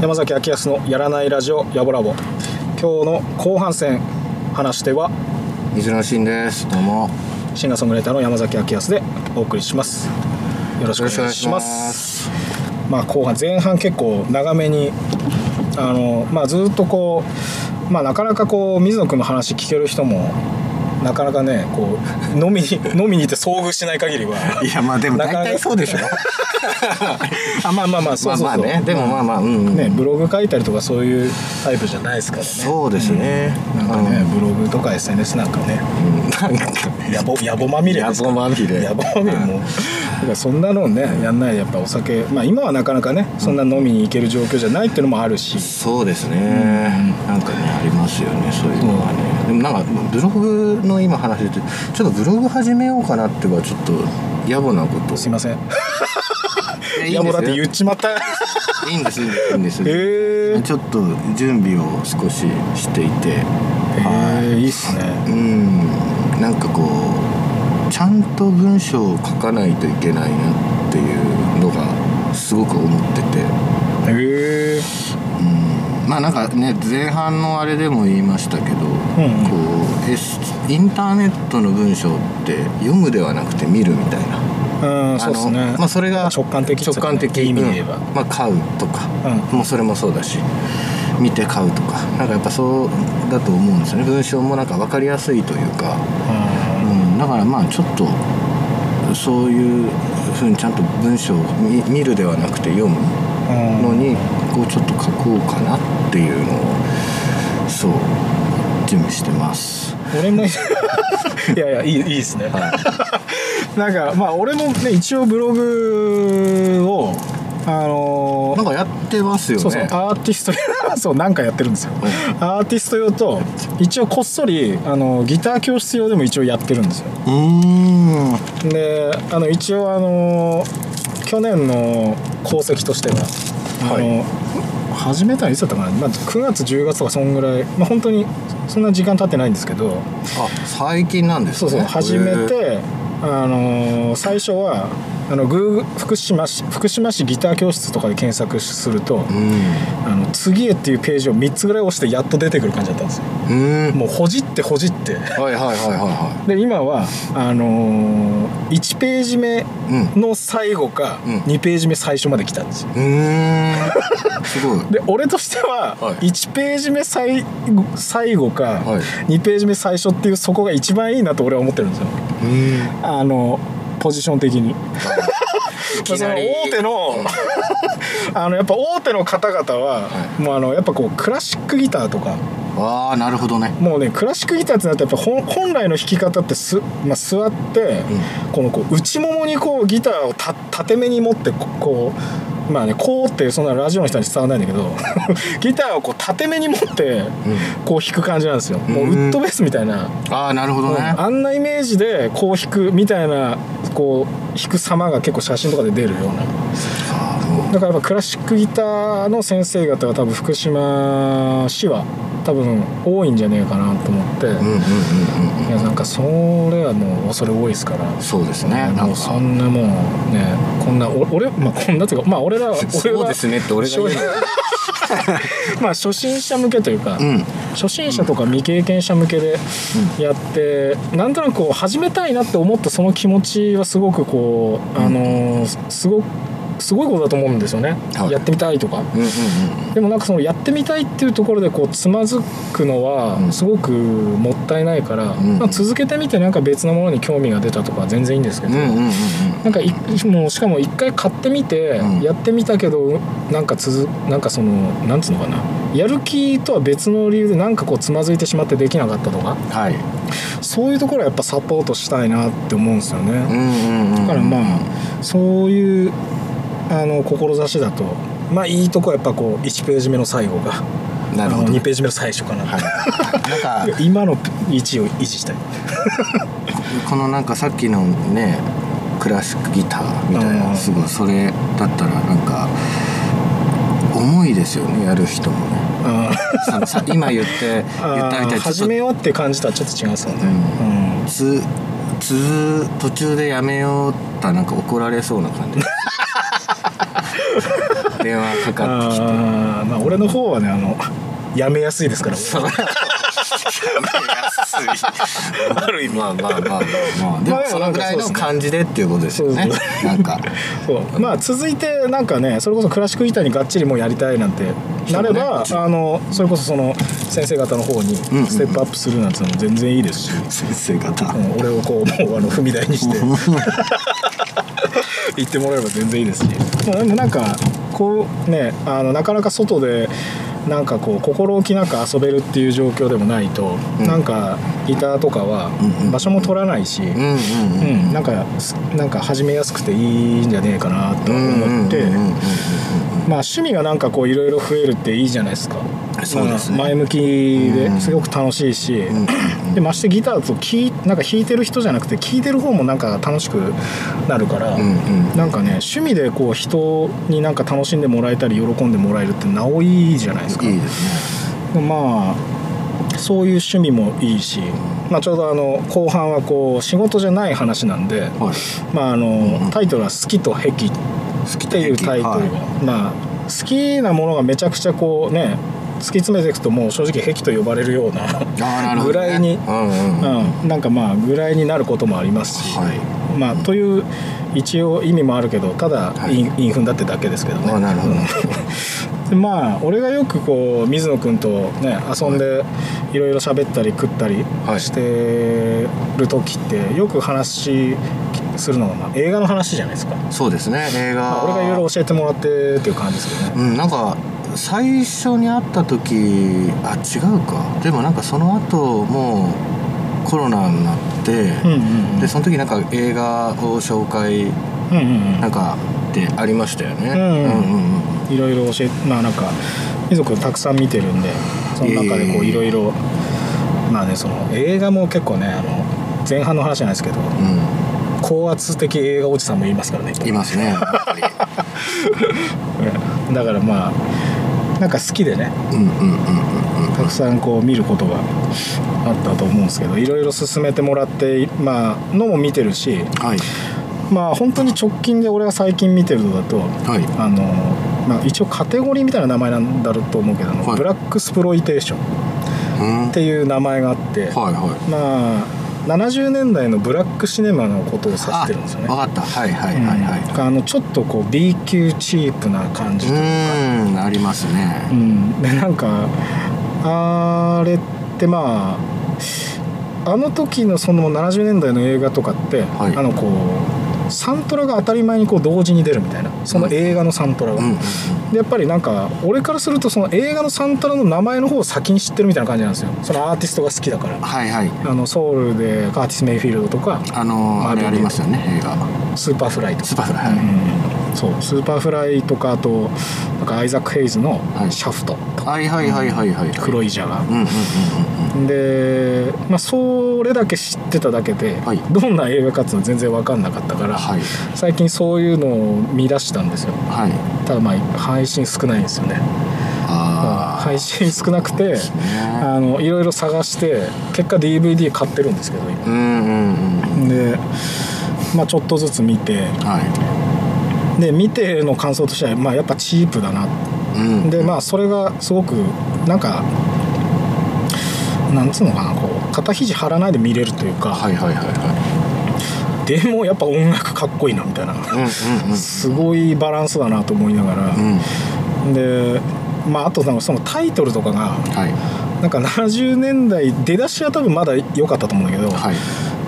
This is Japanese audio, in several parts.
山崎明康のやらないラジオやぼラボ今日の後半戦話しては。水野真です。どうも。シンガーソングライターの山崎明康でお送りします。よろしくお願いします。まあ後半前半結構長めにあのまあずっとこうまあなかなかこう水野君の話聞ける人もなかなかねこう飲みに 飲みに行って遭遇しない限りはいやまあでも大体そうでしょ。あまあまあまあそうそうそう。まあまあね。でもまあまあうん。うんねブログ書いたりとかそういうタイプじゃないですからね。そうですね。なんかね、ブログとか SNS なんかね 野暮野暮まみれ野暮まみれ。野暮まみれもう。だからそんなのねやんないでやっぱお酒。まあ今はなかなかねそんな飲みに行ける状況じゃないっていうのもあるし、そうですね。なんかねありますよねそういうのがね。でもなんかブログの今話しててちょっとブログ始めようかなってはちょっと野暮なこと。すいません。いや野暮だって言っちまった。へいいんですいいんです。え。ちょっと準備を少ししていて。えいいっすね。うんなんかこうちゃんと文章を書かないといけないなっていうのがすごく思ってて。へえうん。まあなんかね前半のあれでも言いましたけど、ん。こうインターネットの文章って読むではなくて見るみたいな。うんそうっすね。まあそれが直感的ね。直感的。意味で言えば、うん。まあ買うとか、うもうそれもそうだし見て買うとか。なんかやっぱそうだと思うんですよね。文章もなんか分かりやすいというか、うん、だからまあちょっとそういうふうにちゃんと文章を見見るではなくて読むうんのにこうちょっと書こうかなっていうのをそう準備してます。俺もいやいやいいいいですね、なんかまあ俺もね一応ブログをあのーなんかやってますよね。そうそうアーティストそうなんかやってるんですよ、アーティスト用と一応こっそりあのギター教室用でも一応やってるんですよ。うーん。であの一応あの去年の功績としてはあの、始めたのいつだったかな、まあ、9月10月とかそんぐらいまあ本当にそんな時間経ってないんですけど。あ最近なんですね。そうそう始めてあの最初はあの Google 福島市福島市ギター教室とかで検索すると、うん。あの次へっていうページを3つぐらい押してやっと出てくる感じだったんですようん。もうほじってほじってはいはいはいはいはで今はあのー、1ページ目。の最後か、うん2ページ目最初まで来たんですようーん。すごい。で俺としてははい1ページ目最後最後か、はい2ページ目最初っていうそこが一番いいなと俺は思ってるんですようん。あのポジション的に。その大手の あのやっぱ大手の方々は、はもうあのやっぱこうクラシックギターとか。ああなるほどね。もうねクラシックギターってなるとやっぱ本本来の弾き方ってす、まあ、座って、このこう内ももにこうギターをた縦目に持ってここうまあねこうってそんなラジオの人に伝わらないんだけど ギターをこう縦目に持ってこう弾く感じなんですよ、もうウッドベースみたいな、ああなるほどね。あんなイメージでこう弾くみたいなこう弾く様が結構写真とかで出るような。だからやっぱクラシックギターの先生方が多分福島市は多分多いんじゃねえかなと思って、うんうんうんうんいやなんかそれはもう恐れ多いですからそうですね。もうかそんなもうねこんなお俺まあこんなっていうかまあ俺ら 俺はそうですねって俺が言うの。まあ初心者向けというか、うん。初心者とか未経験者向けでやって、なんとなくこう始めたいなって思ったその気持ちはすごくこう、あのーすごくすごいことだと思うんですよね、はいやってみたいとか。うんうんうん。でもなんかそのやってみたいっていうところでこうつまずくのはうんすごくもったいないから、んまあ、続けてみてなんか別のものに興味が出たとかは全然いいんですけど、うんうんうんうん。なんかいもうしかも一回買ってみてうんやってみたけどなんか続なんかそのなんつうのかなやる気とは別の理由でなんかこうつまずいてしまってできなかったとかはい。そういうところはやっぱサポートしたいなって思うんですよね。うんうんうん。だからまあそういうあの志だと。まあいいとこはやっぱこう1ページ目の最後がなるほどあの2ページ目の最初かな、はい。なんか 今の位置を維持したい。このなんかさっきのねクラシックギターみたいうん。なすごいそれだったらなんか重いですよねやる人もね。今言って ー言ったみたい始めようって感じとはちょっと違いますよね。うん。つつ途中でやめようったらなんか怒られそうな感じ電話かかってきて。まあ俺の方はねあのやめやすいですから。ある意味まあまあまあまあまあ。でもまあそのぐらいの感じでっていうことですよね。なんか。そう。まあ続いてなんかねそれこそクラシックギターにがっちりもうやりたいなんてなれば、あのそれこそその先生方の方にステップアップするなんてのも全然いいですし、先生方。うん俺をこうもうあの踏み台にして 言ってもらえば全然いいですし、まあ、でもなんかこうねあのなかなか外でなんかこう心置きなく遊べるっていう状況でもないと、うん。なんかギターとかは場所も取らないし、うんうんうんうん、なんかすなんか始めやすくていいんじゃねえかなと思って、まあ趣味がなんかこういろいろ増えるっていいじゃないですかそうですね。まあ前向きですごく楽しいし、ん。でましてギターときなんか弾いてる人じゃなくて聴いてる方もなんか楽しくなるから、うんうん。なんかね趣味でこう人になんか楽しんでもらえたり喜んでもらえるってなおいいじゃないですか。いいですね。まあそういう趣味もいいし、まあ、ちょうどあの後半はこう仕事じゃない話なんで、はい。まああのうんタイトルは「好きと癖」好きっていうタイトルが、はい。まあ好きなものがめちゃくちゃこうね突き詰めていくともう正直癖と呼ばれるようなぐらいに、うんなんかまあぐらいになることもありますし、はい。まあという一応意味もあるけどただはい。韻韻踏んだってだけですけどね。あなるほど。でまあ俺がよくこう水野君とね遊んでい。ろいろ喋ったり食ったりはい。してる時ってよく話するのがまあ映画の話じゃないですか、そうですね映画、まあ、俺がいろいろ教えてもらってっていう感じですけどね。うんなんか最初に会った時あ違うか。でもなんかその後もうコロナになって、うんうんうん。でその時なんか映画を紹介うんうんなんかってありましたよね、うんうんうんうん。いろいろ教えまあなんか水野君たくさん見てるんでその中でこういろいろまあねその映画も結構ねあの前半の話じゃないですけど高圧的映画おじさんもいますからねうんいます ね。だからまあなんか好きでね。たくさんこう見ることがあったと思うんですけどいろいろ勧めてもらってまあのも見てるしはい。まあ本当に直近で俺が最近見てるのだとはい。あの、まあ、一応カテゴリーみたいな名前なんだろうと思うけど、はい。ブラックスプロイテーションうんっていう名前があって、はいはい。まあ70年代のブラックシネマのことを指してるんですよね。分かった。はいはいはいはい、うん。あのちょっとこう B 級チープな感じうというか、ありますね。うん、でなんかあれってまああの時のその70年代の映画とかって、はい。あのこうサントラが当たり前にこう同時に出るみたいなその映画のサントラが、うんうんでやっぱりなんか俺からするとその映画のサントラの名前の方を先に知ってるみたいな感じなんですよ。そのアーティストが好きだから。はいはい。あのソウルでカーティス・メイフィールドとかあのー、あれありますよね映画。スーパーフライとか。スーパーフライ。はいうん。そう。スーパーフライとかあとなんかアイザック・ヘイズのはい。シャフトとか、はいはいはいはいはい。黒いジャガー。うんうんうんうんで、まあ、それだけ知ってただけで、はい。どんな映画かっていうのは全然分かんなかったから、はい。最近そういうのを見出したんですよ。はい。ただまあ配信少ないんですよね。ああ配信少なくてね。あのいろいろ探して結果 DVD 買ってるんですけど今。うんうんうんで、まあ、ちょっとずつ見てはで見ての感想としては、まあ、やっぱチープだな。いうん。でまあそれがすごくなんかなんつうのかなこう肩肘張らないで見れるというか、はいはいはいはでもやっぱ音楽かっこいいなみたいな。いうんうんうん。すごいバランスだなと思いながら、うん。でまああとなんかそのタイトルとかがはい。なんか70年代出だしは多分まだ良かったと思うんだけど、はい。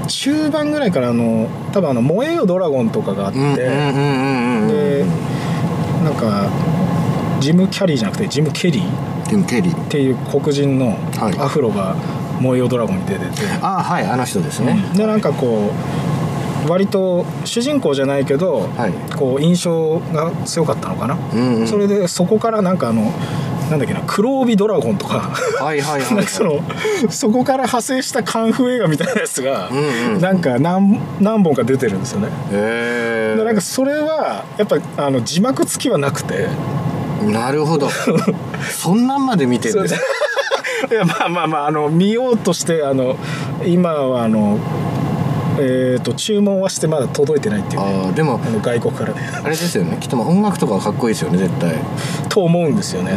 中盤ぐらいからあの多分あの「燃えよドラゴン」とかがあって、うんうんうんうんうん。でなんかジム・キャリーじゃなくてジム・ケリー？ケリー。ていう黒人のはい。アフロが「燃えよドラゴン」に出てて、ああはいあの人ですね。でなんかこう割と主人公じゃないけど、はい。こう印象が強かったのかな、うんうん。それでそこからなんかあのなんだっけな黒帯ドラゴンとか。そこから派生したカンフー映画みたいなやつが、うんうん。なんか何何本か出てるんですよね。へでなんかそれはやっぱあの字幕付きはなくて。えなるほど。そんなんまで見てるん。です。ね いやまあまあまああの見ようとしてあの今はあのえー、と注文はしてまだ届いてないっていうね。ああでもあの外国から。ねあれですよね。きっとまあ音楽とかはかっこいいですよね絶対。と思うんですよね、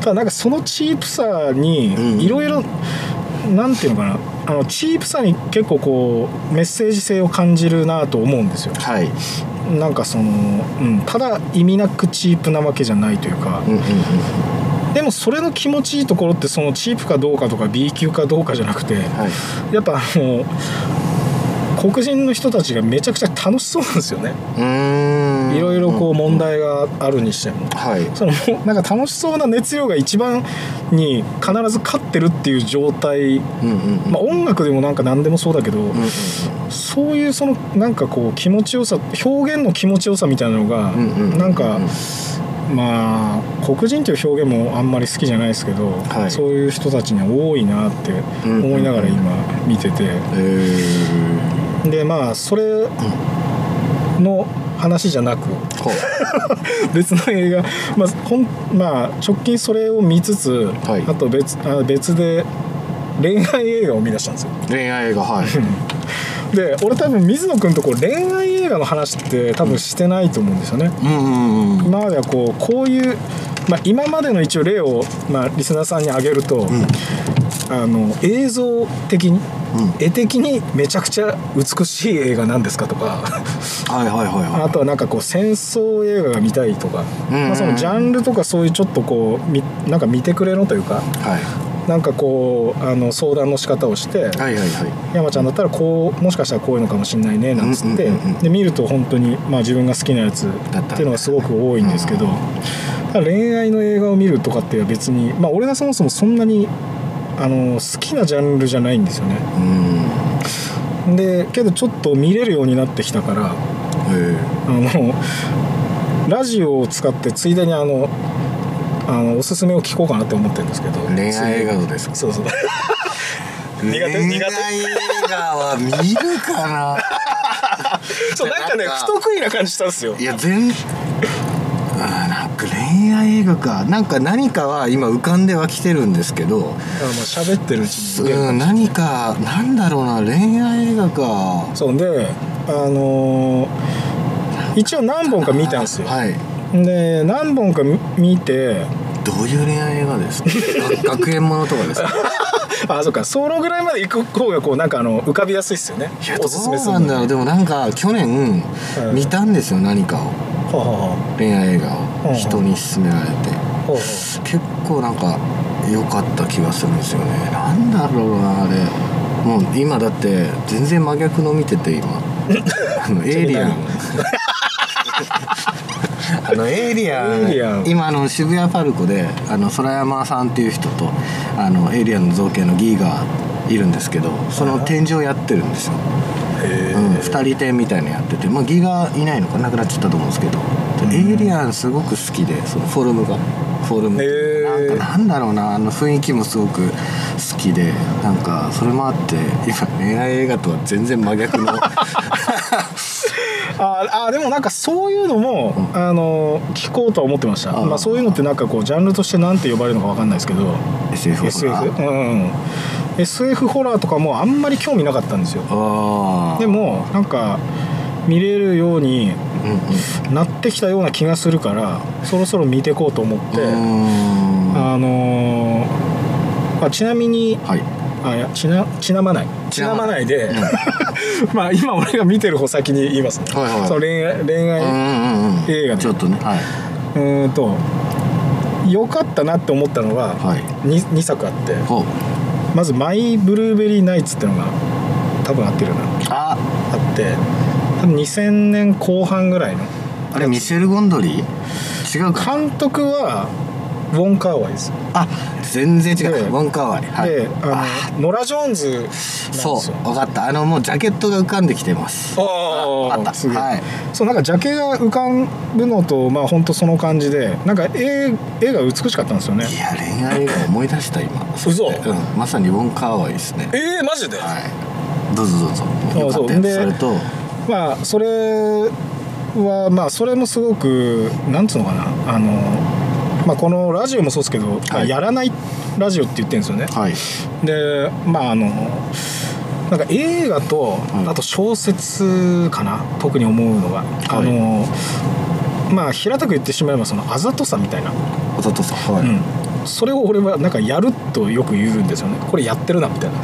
ただなんかそのチープさにうん。いろいろなんていうのかな。あのチープさに結構こうメッセージ性を感じるなと思うんですよ。はい。なんかその、うん、ただ意味なくチープなわけじゃないというか。うんうんうんでもそれの気持ちいいところってそのチープかどうかとか B 級かどうかじゃなくてはい。やっぱあの黒人の人たちがめちゃくちゃ楽しそうなんですよね。いろいろこう問題があるにしても。はい。そのなんか楽しそうな熱量が一番に必ず勝ってるっていう状態。うんうんうん。まあ音楽でもなんか何でもそうだけどうんうんそういうそのなんかこう気持ちよさ表現の気持ちよさみたいなのがうんうんなんかまあ黒人という表現もあんまり好きじゃないですけど、はい。そういう人たちには多いなって思いながら今見てて、えでまあそれの話じゃなく 別の映画、まあほんまあ、直近それを見つつ、はい。あと別あ別で恋愛映画を見出したんですよ。恋愛映画はい。で俺多分水野君とこう恋愛映画の話って多分してないと思うんですよね。うんうんうん今まではこうこういう、まあ、今までの一応例を、まあ、リスナーさんに挙げると、あの映像的に絵的にめちゃくちゃ美しい映画なんですかとか。はいはいはいはあとはなんかこう戦争映画が見たいとか、まあ、そのジャンルとかそういうちょっとこうみなんか見てくれのというか。いはい。なんかこうあの相談の仕方をして、はいはいはい。山ちゃんだったらこうもしかしたらこういうのかもしんないねなんつって、うんうんうんうん。で見ると本当にまあ自分が好きなやつっていうのがすごく多いんですけど、恋愛の映画を見るとかっていうのは別にまあ俺がそもそもそんなにあの好きなジャンルじゃないんですよね。うん。でけどちょっと見れるようになってきたからえ。あのラジオを使ってついでにあのあのおすすめを聞こうかなって思ってるんですけど。ー、恋愛映画ですか？そうそう。苦手？恋苦手？愛映画は見るかな？そうなんかね不得意な感じしたんですよ。いや全恋愛映画か。なんか何かは今浮かんではきてるんですけど。あまあ喋ってるうちに。うん何かなんだろうな恋愛映画か。そうであのー一応何本か見たんですよ、はい。で何本か見見て。どういう恋愛映画ですか？が 学園ものとかですか？あそうか。そのぐらいまで行く方がこうなんかあの浮かびやすいっすよね。いやおすすめなんだろうでもなんか去年うん。見たんですよ何かを恋愛映画うんを人に勧められて。結構なんか良かった気がするんですよね。なんだろうなあれ。もう今だって全然真逆の見てて今。あの エイリアン。あのエイリアン。エイリアン。今あの渋谷パルコであの空山さんっていう人とあのエイリアンの造形のギーがいるんですけどその展示をやってるんですよへうん、2人展みたいのやってて、まあ、ギがいないのかなくなっちゃったと思うんですけど、エイリアンすごく好きでそのフォルムが。フォルム。なんかなんだろうなあの雰囲気もすごく好きでなんかそれもあって今恋愛映画とは全然真逆の。ああでもなんかそういうのも、あの聞こうとは思ってました。あー。まあ、そういうのってなんかこうジャンルとして何て呼ばれるのか分かんないですけど。SF ホ SF うん SF ホラーとかもあんまり興味なかったんですよ。でもなんか見れるようになってきたような気がするからそろそろ見ていこうと思って、あのーあちなみにはい。あいやちなちなまない。ちなまない。で、うん。まあ今俺が見てる方先に言いますね、はいはいその恋愛恋愛、うんうんうん映画ねちょっとねはい。うーんと良かったなって思ったのがはい。2, 2作あってまず「マイ・ブルーベリー・ナイツ」ってのが多分合ってるなあ。あって多分2000年後半ぐらいの。あれミシェル・ゴンドリー？違うか。監督はウォン・カーワイです。あ全然違でうウォンカーワイ。はい。でああ。のノラ・ジョーンズそう分かった。あのもうジャケットが浮かんできてます。ああった。すげえ、はい。そうなんかジャケが浮かぶのとまあ本当その感じでなんか絵絵が美しかったんですよね。いや恋愛映画思い出した今。嘘。うん。まさにウォンカーワイですね。えー、マジで、はい。どうぞどうぞ。あよかったそれと。まあそれはまあそれもすごくなんつうのかな。あのまあこのラジオもそうですけど、まあやらないラジオって言ってるんですよね。はい。でまああのなんか映画と、いあと小説かな特に思うのが、あのまあ平たく言ってしまえばそのあざとさみたいな、おととさはい、うん、それを俺はなんかやるとよく言うんですよね。これやってるなみたいな、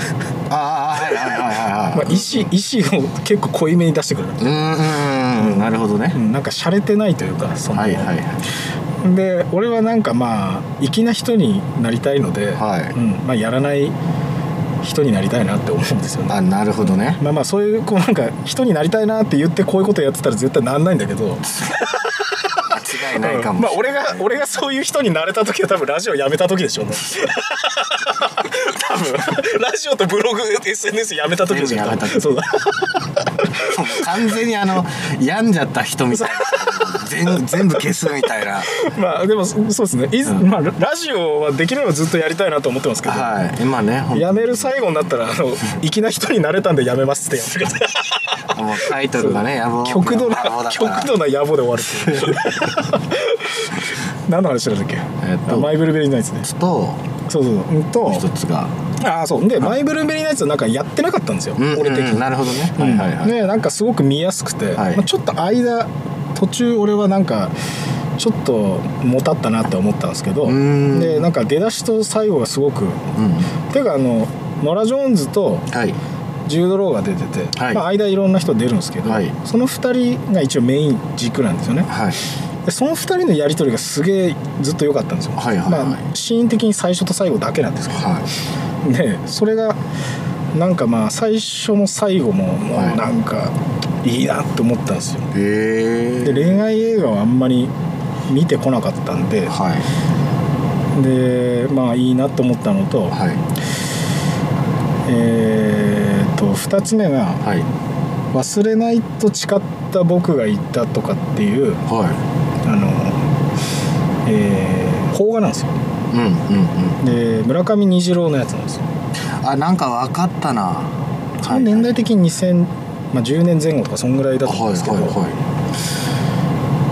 ああはいはいはいはいはい。まあ、意思意思を結構濃いめに出してくる、うーんうんうん。なるほどね。うん、なんか洒落てないというかその、はいはいはいで俺はなんかまあ粋な人になりたいので、はい。うん。まあ、やらない人になりたいなって思うんですよね。あなるほどね。まあまあそういうこうなんか人になりたいなって言ってこういうことやってたら絶対なんないんだけど。間違いないかもまあ俺が俺がそういう人になれた時は多分ラジオやめた時でしょうね。多分。ラジオとブログ SNS やめた時でしょ全部やめた時。そう。だ完全にあの病んじゃった人みたいな全全部消すみたいな。まあでもそうですね。いず、うん。まあ、ラジオはできればずっとやりたいなと思ってますけど、はい。今ねやめる最後になったらあの 粋な人になれたんでやめますってやってくださいもうタイトルがね野望 極度な極度な野暮で終わるっていう。何の話だっけ、えっとあマイブルーベリーナイツね。とそうそうう。んと一つが。ああそう。でマイブルーベリーナイツはなんかやってなかったんですよ、うん俺的に、うんなるほどね。はいはいはい。でなんかすごく見やすくて、はい。まあ、ちょっと間途中俺はなんかちょっともたったなって思ったんですけどん。でなんか出だしと最後がすごくうん。ていうかあのノラ・ジョーンズとはい。ジュード・ローが出てて、はい。まあ、間いろんな人出るんですけど、はい。その2人が一応メイン軸なんですよね。はい。でその2人のやり取りがすげえずっと良かったんですよ、はいはいはい。まあ、シーン的に最初と最後だけなんですけど、はでそれがなんかまあ最初も最後ももうはい。なんかいいなって思ったんですよ。で恋愛映画はあんまり見てこなかったんではい。でまあいいなと思ったのと、はい。えー、と2つ目がはい「忘れないと誓った僕がいた」とかっていうはあの、えー邦画なんですよ。いうんうんうん。で村上虹郎のやつなんですよ。あなんか分かったな。年代的に2000、まあ、10年前後とかそんぐらいだと思うんですけど、はいはいは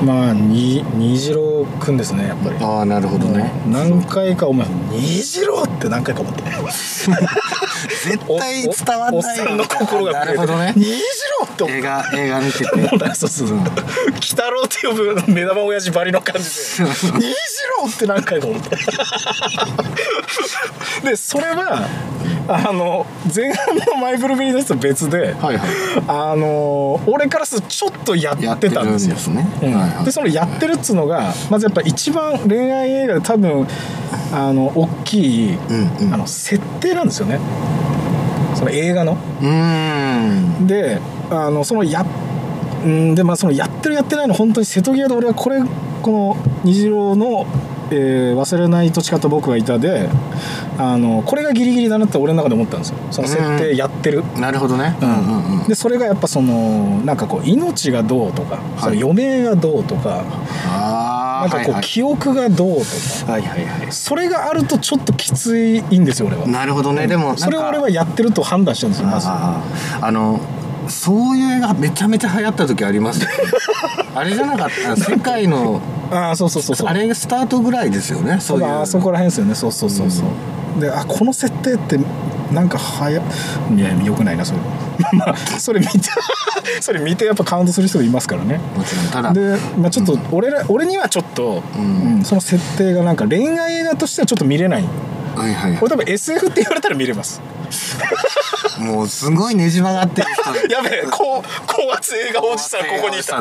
い。まあに虹郎くんですねやっぱり。ああなるほどね。何回か思い虹郎って何回か思って絶対伝わんおおっないさんの心がなるほどね。虹郎って思っ映画映画見てて。たそうそうそう。鬼太郎って呼ぶ目玉親父ばりの感じで。虹郎って何回か思って。でそれはあの前半のマイブルーベリーナイツと別ではいはい。あの俺からするとちょっとやってたんですよ。やってるんですね。うん。はいはい。でそのやってるっつうのがまずやっぱ一番恋愛映画で多分あの大きい、うんうん。あの設定なんですよねその映画の。うーんであのそのやうんでまあそのやってるやってないの本当に瀬戸際で俺はこれこの虹郎の、えー忘れないと誓った僕がいた」であのこれがギリギリだなって俺の中で思ったんですよ。その設定やってる。なるほどね。うん。うんうんでそれがやっぱそのなんかこう命がどうとか、その余命がどうとかああなんかこうはい記憶がどうとか、はいはいはい。それがあるとちょっときついんですよ俺は。なるほどね。でもそれを俺はやってると判断したんですよまず。あのそういう映画めちゃめちゃ流行った時あります あれじゃなかった？世界のああそうそうそうそう。あれスタートぐらいですよねそうあそこら辺ですよね。そうそうそうそう、であこの設定ってなんかはやいやよくないなそれ。まあそれ見て それ見てやっぱカウントする人がいますからね。もちろんただ。で、まあ、ちょっと俺ら、俺にはちょっと、うん。うんその設定がなんか恋愛映画としてはちょっと見れない。はいはいは俺多分 SF って言われたら見れます。い もうすごいねじ曲がってる人やべえ高高圧映画おじさんここにいた。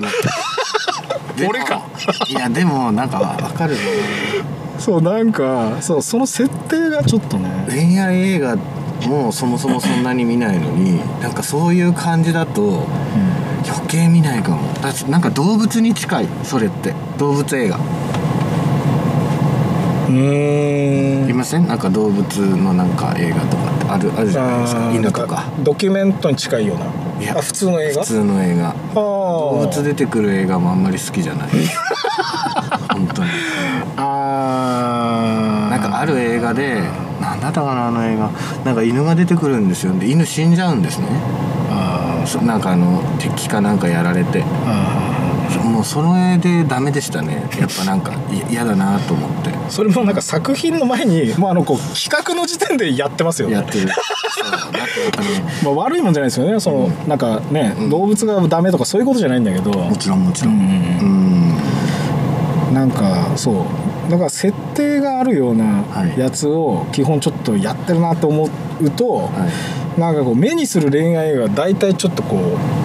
俺か。いやでもなんかわかるぞそうなんかそうその設定がちょっとね。恋愛映画もそもそもそんなに見ないのになんかそういう感じだと余計見ないかも。だってなんか動物に近いそれって。動物映画。うーん。いません？なんか動物のなんか映画とかあるあるじゃないですか。犬とか。ドキュメントに近いような。いやあ普通の映画？普通の映画。動物出てくる映画もあんまり好きじゃない。本当に。あー。なんかある映画でなんだったかなあの映画。なんか犬が出てくるんですよ。で犬死んじゃうんですね。あそなんかあの敵かなんかやられて。ー。あもうそれでダメでしたね。やっぱなんかい嫌だなと思って。ーそれもなんか作品の前にもうあのこう企画の時点でやってますよね。やってる。まあ、悪いもんじゃないですよね。その、なんかね、動物がダメとかそういうことじゃないんだけど。もちろんもちろん。うん。うん。なんかそう。だから設定があるようなはい。やつを基本ちょっとやってるなと思うと、はい。なんかこう目にする恋愛が大体ちょっとこう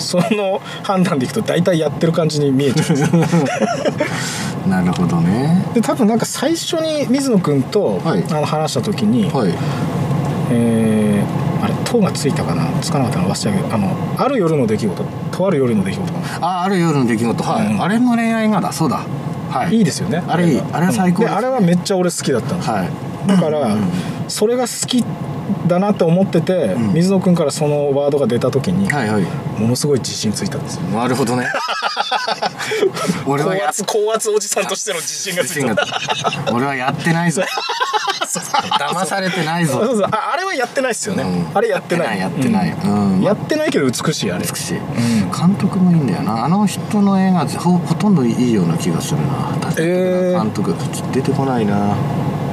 その判断でいくと大体やってる感じに見えちゃう。んですよなるほどね。で多分なんか最初に水野君と、はい。あの話した時に、はい。えーあれ「と」がついたかな？つかなかったの忘れたけどあのある夜の出来事？とある夜の出来事かな？あある夜の出来事。はい、うん。あれも恋愛映画だそうだ。はい。いいですよね。あれいい。あれは最高です。であれはめっちゃ俺好きだったんですよはい。だから、それが好きだなって思ってて、ん。水野君からそのワードが出た時に、はいはい。ものすごい自信ついたんですよ。なるほどね。俺は高圧高圧おじさんとしての自信がついた。が俺はやってないぞ。騙されてないぞ。そうそうああれはやってないっすよね、うん。あれやってない。やってないやってない。うん。うん。やってないけど美しいあれ。美しい、監督もいいんだよな。あの人の映画ほほとんどいいような気がするな。監督。ちょっと出てこないな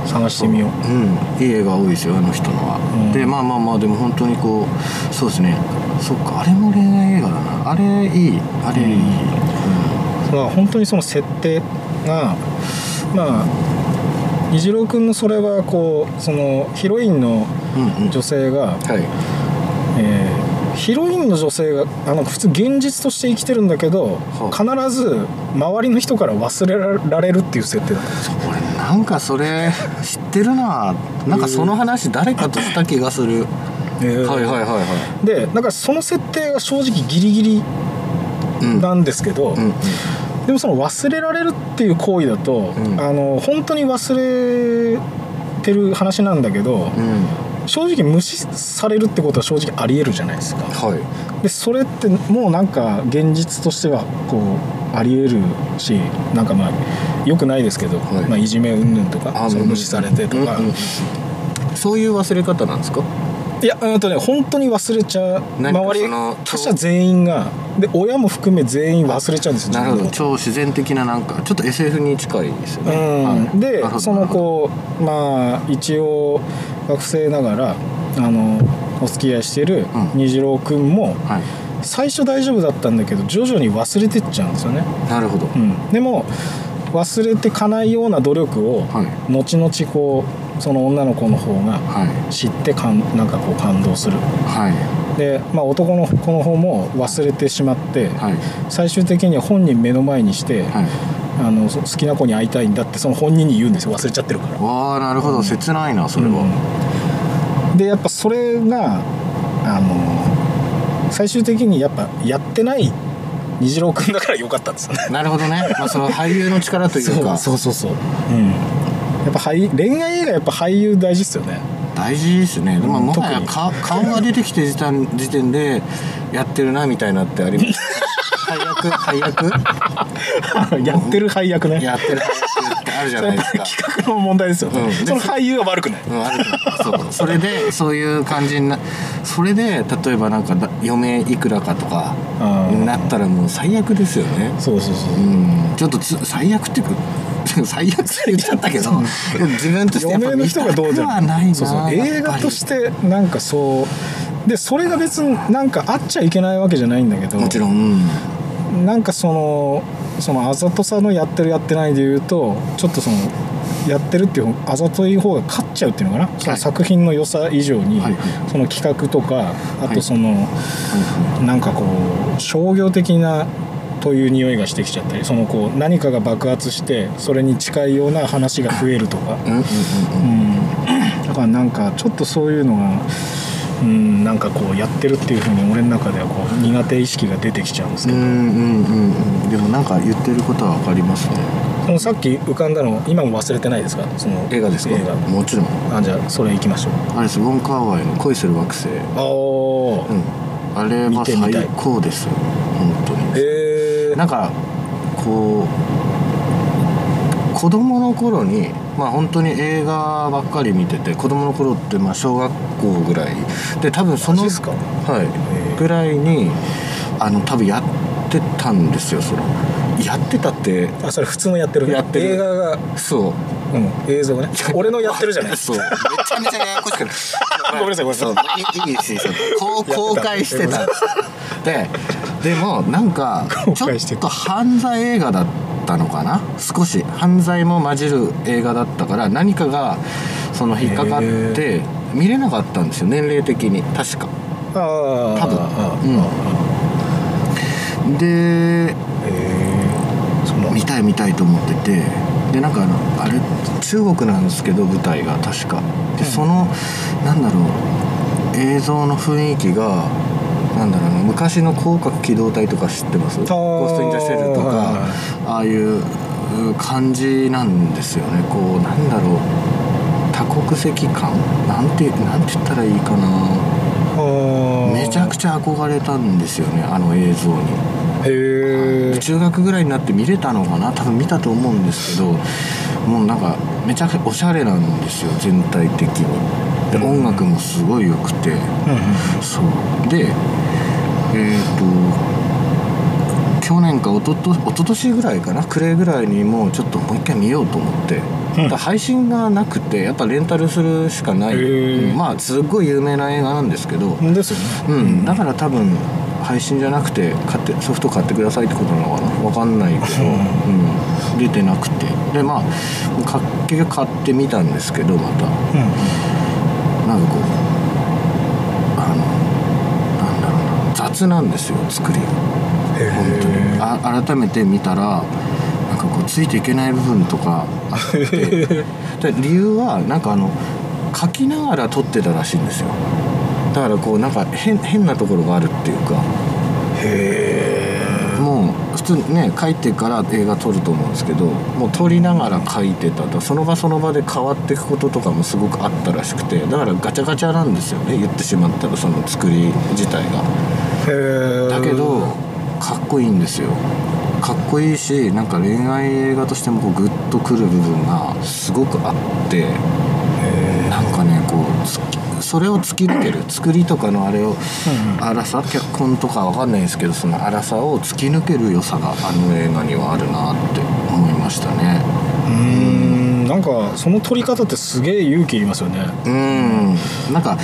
探してみよう。うん。いい映画多いですよあの人のは、うん。でまあまあまあでも本当にこうそうですね。そっかあれも恋愛映画だな。あれいい。あれいい、うん。まあ本当にその設定がまあ虹郎君のそれはこうそのヒロインのうんうん。女性が、はい。えーヒロインの女性があの普通現実として生きてるんだけど、は必ず周りの人から忘れられるっていう設定だった。俺なんかそれ知ってるな。なんかその話誰かとした気がする、はいはいはいはでだからその設定が正直ギリギリなんですけど、うんうん。でもその忘れられるっていう行為だと、うん。あの本当に忘れてる話なんだけど、うん正直無視されるってことは正直ありえるじゃないですか。はい。でそれってもうなんか現実としてはこうありえるしなんかまあよくないですけど、はい。いまあ、いじめ云々とかあその無視されてとか、うんうん。そういう忘れ方なんですか？いやうんとね本当に忘れちゃう。周り他者全員がで親も含め全員忘れちゃうんですよなるほど。超自然的ななんかちょっと SF に近いですよね、うん、でそのこうまあ一応学生ながらあのお付き合いしてるうん。虹郎君もはい。最初大丈夫だったんだけど徐々に忘れてっちゃうんですよね、なるほど、うん、でも忘れてかないような努力をはい。後々こうその女の子の方がはい。知ってかんなんかこう感動する。はい。で、まあ、男の子の方も忘れてしまって、はい。最終的には本人目の前にして、はい。あのそ好きな子に会いたいんだってその本人に言うんですよ。忘れちゃってるから。わあなるほど。切ないなそれは、うん。でやっぱそれがあの最終的にやっぱやってない虹郎君だから良かったんですよね。なるほどね、まあ、その俳優の力というか。そうそうそうそう。うんやっぱ俳恋愛映画やっぱ俳優大事っすよね。大事ですね。でもうんもはやか顔が出てきて時点時点でやってるなみたいなってあります。配 役配役。やってる配役ね。やってる配役あるじゃないですか。企画の問題ですよ。ね、うん。その俳優は悪くない。うんあるそうそれでそういう感じになそれで例えばなんかだ余命いくらかとかなったらもう最悪ですよね。そうそうそう。うん。ちょっとつ最悪っていうか 最悪って言っちゃったけど自分としてやっぱ嫁の人がどうじゃ見たくはないなそうそう。映画としてなんかそうでそれが別になんかあっちゃいけないわけじゃないんだけどもちろん、うん。なんかそのそのあざとさのやってるやってないで言うとちょっとそのやってるっていうあざとい方が勝っちゃうっていうのかな、その作品の良さ以上に、はいはい。その企画とかあはいとその、なんかこう商業的なという匂いがしてきちゃったりそのこう何かが爆発してそれに近いような話が増えるとか、うん、だからなんかちょっとそういうのが、うん、なんかこうやってるっていうふうに俺の中ではこう苦手意識が出てきちゃうんですけど、うんうんうん。うんでもなんか言ってることは分かりますね。そのさっき浮かんだの今も忘れてないですか？その映画ですか？映画。もちろん。あじゃあそれ行きましょう。あれです。ウォン・カーワイの恋する惑星。あおうん。あれは最高ですよ。本当に。へえなんかこう子供の頃にまあ本当に映画ばっかり見てて子供の頃ってまあ小学校ぐらい。で多分そのはい。ぐらいにあの多分やってたんですよそれやってたってあそれ普通のやってるやってる。映画が、そう。うん、映像がね。俺のやってるじゃない。そう。めちゃめちゃややこしくなる ごめんなさいごめんなさい。そういい公開してたんです。ででもなんかちょったと犯罪映画だったのかな？少し犯罪も混じる映画だったから何かがその引っかかって見れなかったんですよ年齢的に。確か。ああ多分。うん。あで見たい見たいと思ってて。でなんかあのあれ中国なんですけど舞台が確か。でそのなんだろう映像の雰囲気がなんだろうな昔の広角機動隊とか知ってます？ゴースト・イン・ザ・シェルとか、はいはいああいうう感じなんですよね。こうなんだろう。多国籍感？なんてなんて言ったらいいかな。めちゃくちちゃ憧れたんですよねあの映像に。ゃへえ中学ぐらいになって見れたのかな？多分見たと思うんですけどもうなんかめちゃくちゃおしゃれなんですよ全体的にで音楽もすごい良くてそう。でえっ、と去年かおとと一昨年ぐらいかな暮れぐらいにもうちょっともう一回見ようと思って、うん。配信がなくてやっぱレンタルするしかない、まあすっごい有名な映画なんですけど、うんですよね。うん、だから多分配信じゃなくて買ってソフト買ってくださいってことなのかな？分かんないけど、うん。うん、出てなくて。でまあか結局買ってみたんですけどまた。うんなんかこうあのなんだろうな雑なんですよ作りが。へ本当に。あ改めて見たらなんかこうついていけない部分とかあって。で理由はなんかあの書きながら撮ってたらしいんですよ。だからこうなんか変変なところがあるっていうか。へえもう普通ね書いてから映画撮ると思うんですけどもう撮りながら書いてたとその場その場で変わっていくこととかもすごくあったらしくてだからガチャガチャなんですよね言ってしまったらその作り自体が。へえだけどかっこいいんですよ。かっこいいしなんか恋愛映画としてもこうグッとくる部分がすごくあってなんかねこうつそれを突き抜ける作りとかのあれを荒さ脚本とかわかんないですけどその荒さを突き抜ける良さがあの映画にはあるなって思いましたね。うーんなんかその撮り方ってすげえ勇気いりますよね。うん。なんか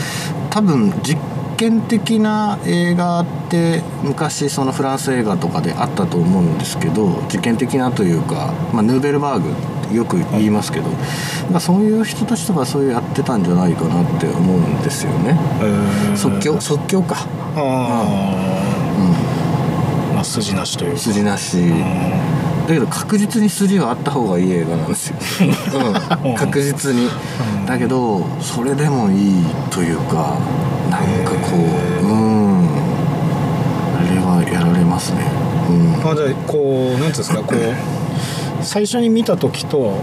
多分実験的な映画って昔そのフランス映画とかであったと思うんですけど実験的なというか、まあ、ヌーベルバーグってよく言いますけど、まあ、そういう人たちとかそういうやってたんじゃないかなって思うんですよね。即興？即興か。ああまあ筋なしというか。筋なし。だけど確実に筋はあった方がいい映画なんですよ、うん、確実に。うん。だけどそれでもいいというかなんかこううん。あれはやられますね。うん。あじゃあこうなんていうんですかこう 最初に見た時と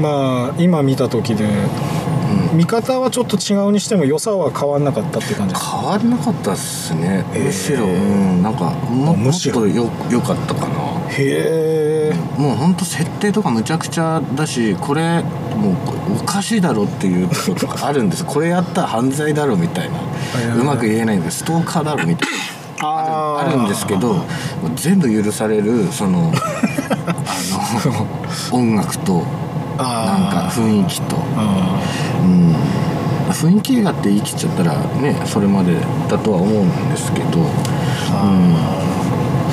まあ今見た時でうん。見方はちょっと違うにしても良さは変わんなかったって感じ変わらなかったっすね。へー。むしろ、うん、なんかももっむしろ。とよよかったかな。へえもうほんと設定とかむちゃくちゃだしこれもうおかしいだろっていうこととかあるんです。これやったら犯罪だろみたいなうん。うまく言えないんです。ストーカーだろみたいな。あるんですけど全部許されるそのあの音楽となんか雰囲気と、あうん、雰囲気映画って言い切っちゃったらねそれまでだとは思うんですけど、うん、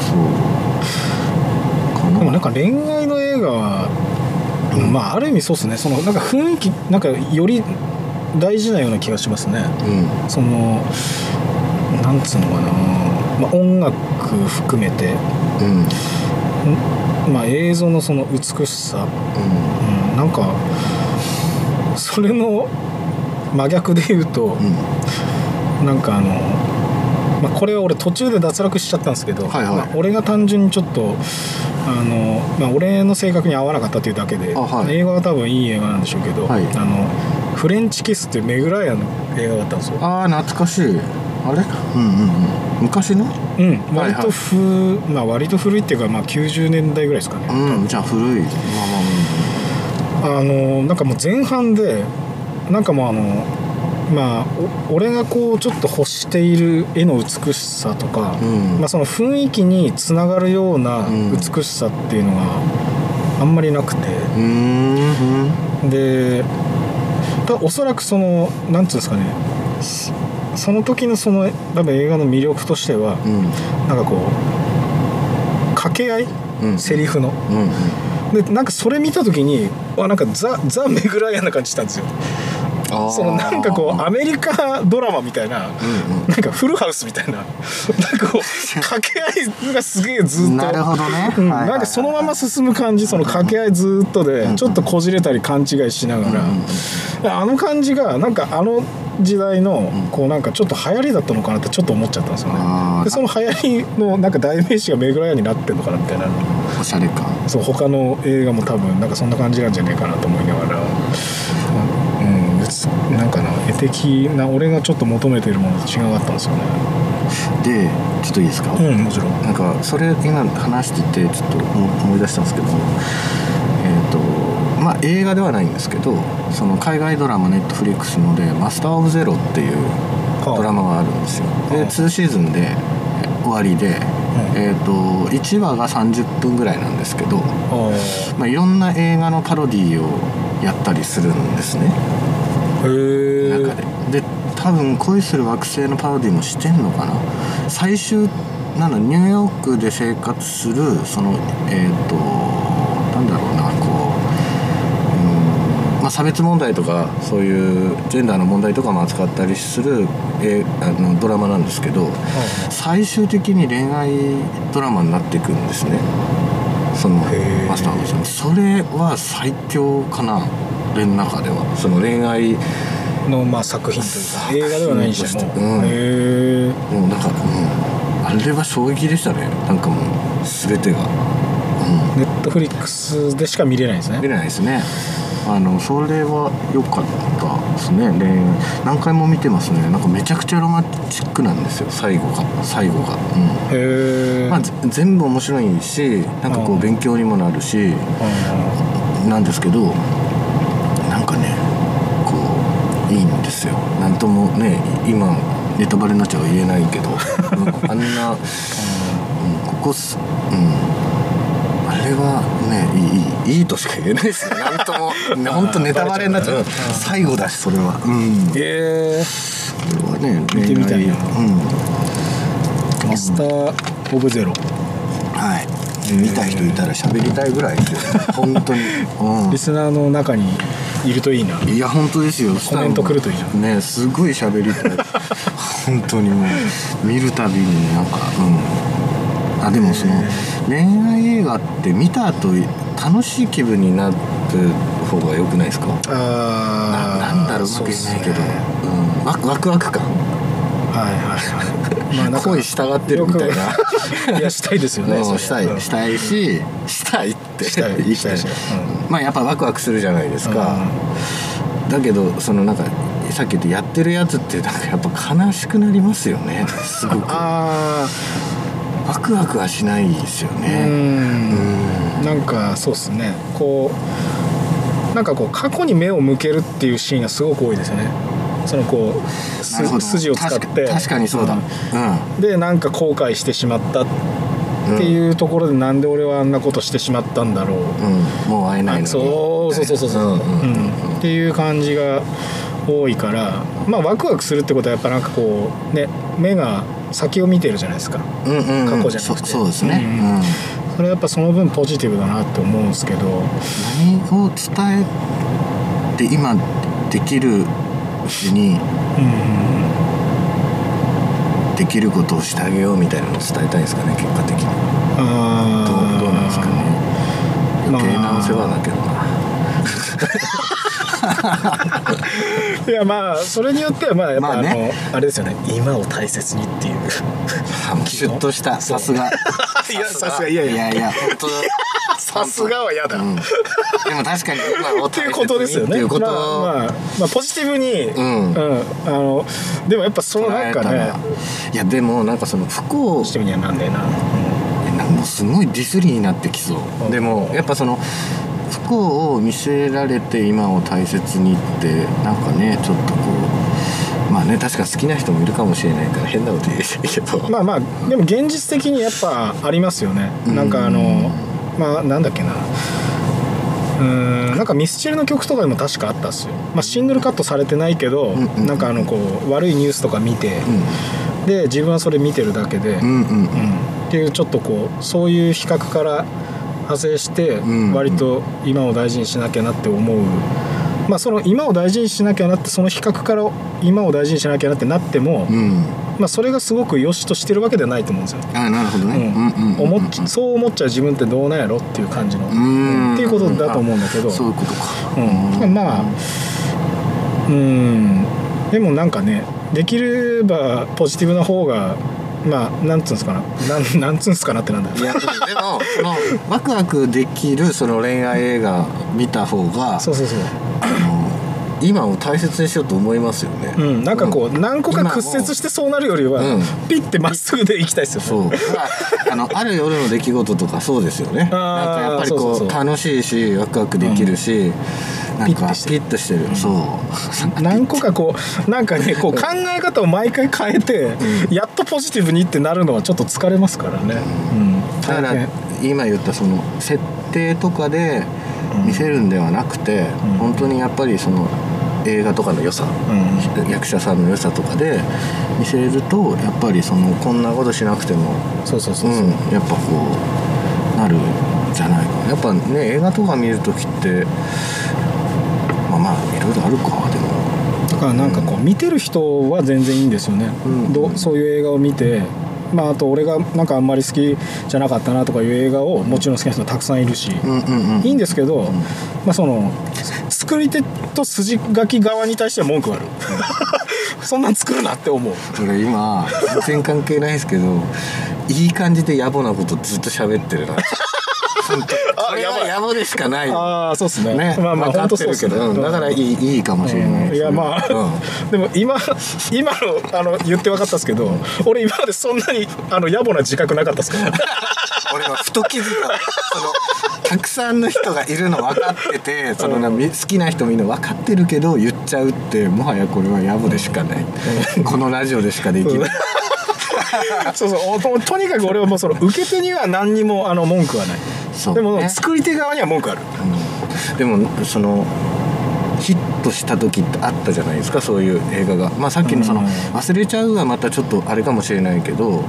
そう。でもなんか恋愛の映画は、まあある意味そうですね。そのなんか雰囲気なんかより大事なような気がしますね。うん。そのなんつうのかな、まあ、音楽含めて、うん。んまあ、映像のその美しさ、うん、なんかそれの真逆で言うと、うん。なんかあの、まあ、これは俺途中で脱落しちゃったんですけど、はいはい。まあ俺が単純にちょっとあの、まあ、俺の性格に合わなかったっていうだけで、あはい。映画は多分いい映画なんでしょうけど、はい。あのフレンチキスっていうメグライアンの映画だったんですよ。ああ懐かしい。あれ？うんうんうん。昔の？うん。はい割とふ、まあ割と古いっていうか、まあ、90年代ぐらいですかね、うんじゃあ古い。まあまああ。のなんかもう前半でなんかもうあのまあお俺がこうちょっと欲している絵の美しさとか、うん。まあ、その雰囲気につながるようなうん。美しさっていうのがあんまりなくて、うーん。でたおそらくそのなんつうんですかねそその時のその多分映画の魅力としてはうん。なんかこう掛け合い、うん。セリフの。うんうん。でなんかそれ見た時にわなんかザ・ザ・メグライアンな感じしたんですよそのなんかこうアメリカドラマみたいな、うんうん。なんかフルハウスみたいななんかこう掛け合いがすげえずっとなるほどね。うん。なんかそのまま進む感じその掛け合いずっとでうんちょっとこじれたり勘違いしながら、うんうんあの感じがなんかあの時代のうん。こうなんかちょっと流行りだったのかなってちょっと思っちゃったんですよね。でその流行りのなんか代名詞がメグライアンになってんのかなみたいなおしゃれ感。そう他の映画も多分なんかそんな感じなんじゃないかなと思いながらなんかな絵的な俺がちょっと求めてるものと違かったんですよね。でちょっといいですか、うんもちろん。なんかそれ今話しててちょっと思思い出したんですけどえっ、とまあ映画ではないんですけどその海外ドラマネットフリックスので「マスター・オブ・ゼロ」っていうはあ。ドラマがあるんですよ。ではあ。2シーズンで終わりで、えっ、と1話が30分ぐらいなんですけど、あまあ、いろんな映画のパロディーをやったりするんですね中で。で多分恋する惑星のパロディもしてんのかな？最終なんだニューヨークで生活するそのえっ、となんだろうなこう、うんまあ、差別問題とかそういうジェンダーの問題とかも扱ったりする、えーあのドラマなんですけど最終的に恋愛ドラマになっていくんですね。そのマスターのそれは最強かな俺の中ではその恋愛のまあ作品というか映画ではないにしても、うんへえもうなんか、うん、あれは衝撃でしたね。なんかもう全てが、うネットフリックスでしか見れないんですん、見ねれないですね。あのそれは良かったですね。恋愛。何回も見てますね。なんかめちゃくちゃロマンチックなんですよ。最後が。最後が、うん。へえ、まあ、ぜ全部面白いしなんかこううん。勉強にもなるしなんですけどかねこういいんですよ。なんともね今ネタバレになっちゃう言えないけど、うんあんな、うん、ここすうんあれはねいいいいとしか言えないですよ。なんともね 本当ネタバレになっちゃう、うん。最後だしそれは。うん。こへえ。れはね見てみたいな。うんマスター・オブ・ゼロはい見た人いたら喋りたいぐらいですよ。本当に、うん。リスナーの中にいるといいな。いや本当ですよ。コメント来るといいじゃん。ねすごい喋りたい本当にもう見るたびになんかうん。あでもその恋愛映画って見た後楽しい気分になる方が良くないですか？あななんだろううまく言えないけど、そうん、ワクワクワク感？はいはいはい。まあなんか恋従ってるみたいな。いやしたいですよねしたい。うん。したい。ししたいって。したい言したいしたいまあやっぱワクワクするじゃないですか、だけどそのなんかさっき言ってやってるやつってなんかやっぱ悲しくなりますよね。すごく。あワクワクはしないですよあうねん。なんかそうっすね。こうなんかこう過去に目を向けるっていうシーンがすごく多いですよね。そのこう筋を使って。確かにそうだ。ん。うでなんか後悔してしまったっんていうところでなんで俺はあんなことしてしまったんだろう。うん、もう会えないのに。そうそうそうそう。そう、うん。っていう感じが多いからまあワクワクするってことはやっぱなんかこうね目が先を見てるじゃないですか。うんうんうん。過去じゃなくて。そそうですね、うん。うん。それはやっぱその分ポジティブだなって思うんですけど。何を伝えて今できるうちにうんできることをしてあげようみたいなのを伝えたいんですかね結果的に。あー。どうどうなんですかね。まあ。余計なお世話だけどな、いやまあそれによってはまあやっぱああね。あれですよね。今を大切にっていう。シュッとした。さすが。いやさすが。いやいや。いや本当さすがは嫌だ、うん、でも確かに今をっていうことですよねっていうことまあ、まあ、まあポジティブに、ん。あのでもやっぱそのなんかね。いやでもなんかその不幸ポジティブにはなんだよな、なんかもうすごいディスりになってきそう、うん。でもやっぱその不幸を見せられて今を大切にってなんかねちょっとこうまあね確か好きな人もいるかもしれないから変なこと言えないけど、まあまあでも現実的にやっぱありますよね、うん。なんかあのまあなんだっけな。うーんなんかミスチルの曲とかでも確かあったっすよ、まあ、シングルカットされてないけど、うんうん。なんかあのこう悪いニュースとか見て、で自分はそれ見てるだけで、うん、うんうん。うんっていうちょっとこうそういう比較から派生してうん。割と今を大事にしなきゃなって思う、まあその今を大事にしなきゃなってその比較から今を大事にしなきゃなってなっても、うん。まあそれがすごく良しとしてるわけではないと思うんですよ。あなるほどね、うん。思っちそう思っちゃう自分ってどうなんやろっていう感じの、ん。っていうことだと思うんだけど、そういうことか。うん。まあうん。でもなんかねできればポジティブな方がまあなんつうんですかな。なん なんつうんですかなってなんだよ。いやでもそのワクワクできるその恋愛映画見た方がそうそうそう。あの今を大切にしようと思いますよね、うん、なんかこう何個か屈折してそうなるよりは、うん。ピッてまっすぐで行きたいですよね。そう。あのある夜の出来事とかそうですよね。あなんーかやっぱりこうそうそうそう。楽しいしワクワクできるし、ピッてしてピッとしてる、そう。何個かこうなんかねこう考え方を毎回変えて、やっとポジティブにってなるのはちょっと疲れますからね、うん、だから今言ったその設定とかで見せるんではなくて、うん。本当にやっぱりその映画とかの良さ、うん。役者さんの良さとかで見せるとやっぱりそのこんなことしなくてもそうそうそうそう、うん、やっぱこうなるんじゃないか。なやっぱね映画とか見る時ってまあまあいろいろあるか。でもだからなんかこう見てる人は全然いいんですよね、うん。どうそういう映画を見てまああと俺がなんかあんまり好きじゃなかったなとかいう映画をもちろん好きな人たくさんいるし、いいんですけど、まあその作り手と筋書き側に対しては文句がある。そんなん作るなって思う。それ今全然関係ないですけどいい感じで野暮なことずっと喋ってるな。本 当あこれはやばい野暮でしかない。ああそうっすね。ね。まあまあ分か本当そうっすってるけど、ねうん。だからいいいいかもしれないうん。いやまあ、うん。でも今今のあの言って分かったっすけど俺今までそんなにあの野暮な自覚なかったっすか？ら 俺はふと気づいた。そのたくさんの人がいるの分かっててそのなみ好きな人みんな分かってるけど言っちゃうってもはやこれは野暮でしかない、このラジオでしかできない、そうそう。おととにかく俺はもうその受け手には何にもあの文句はないそうでもね作り手側には文句ある。うん。でもそのヒットした時ってあったじゃないですかそういう映画が、まあ、さっきのそのうん「忘れちゃう」はまたちょっとあれかもしれないけど、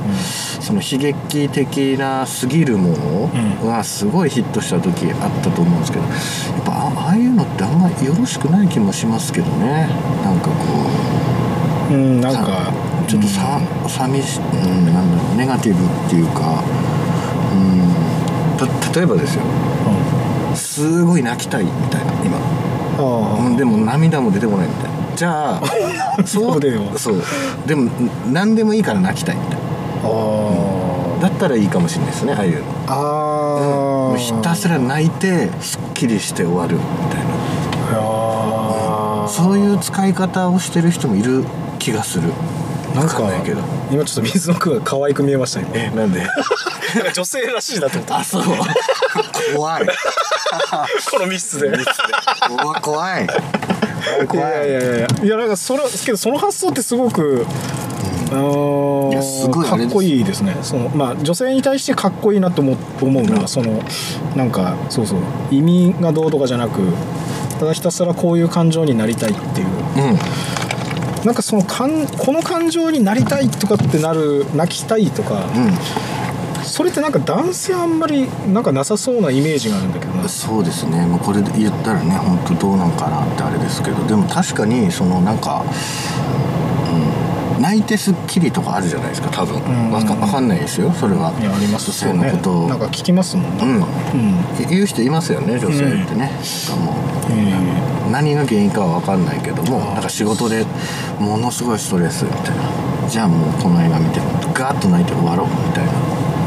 その悲劇的なすぎるものがすごいヒットした時あったと思うんですけどやっぱあああいうのってあんまりよろしくない気もしますけどね。なんかこう。うんなんか。ちょっとさ、寂しうんなんだろうネガティブっていうか例えばですよ。うん。すごい泣きたいみたいな今。あうん、でも涙も出てこないみたいな。じゃあ そうだよそう。でも何でもいいから泣きたいみたいああ。なだったらいいかもしれないですねああいうの。あもうひたすら泣いてすっきりして終わるみたいな。そういう使い方をしてる人もいる気がする。なんかないけど今ちょっと水野君が可愛く見えましたねえなんで？女性らしいなと思った。あそう。怖い。この密室で。怖い怖い。い怖い。やいやいやいや。いやなんかそれけどその発想ってすごく、あのいやすごいあれですかっこいいですね。そのまあ女性に対してかっこいいなと思う思うのは、そのなんかそうそう意味がどうとかじゃなくただひたすらこういう感情になりたいっていう。うんなんかそのかんこの感情になりたいとかってなる泣きたいとか、それってなんか男性あんまりなんかなさそうなイメージがあるんだけどそうですね。もうこれで言ったらね本当どうなんかなってあれですけど。でも確かにそのなんか、うん、泣いてすっきりとかあるじゃないですか多分、んわかわかんないですよそれは。いやあります女性のことを。なんか聞きますもんなんかうん。うん。言う人いますよね女性ってね、なんかも。うえ何が原因かは分かんないけどもなんか仕事でものすごいストレスみたいな。じゃあもうこの映画見てガーッと泣いて終わろうみたいな。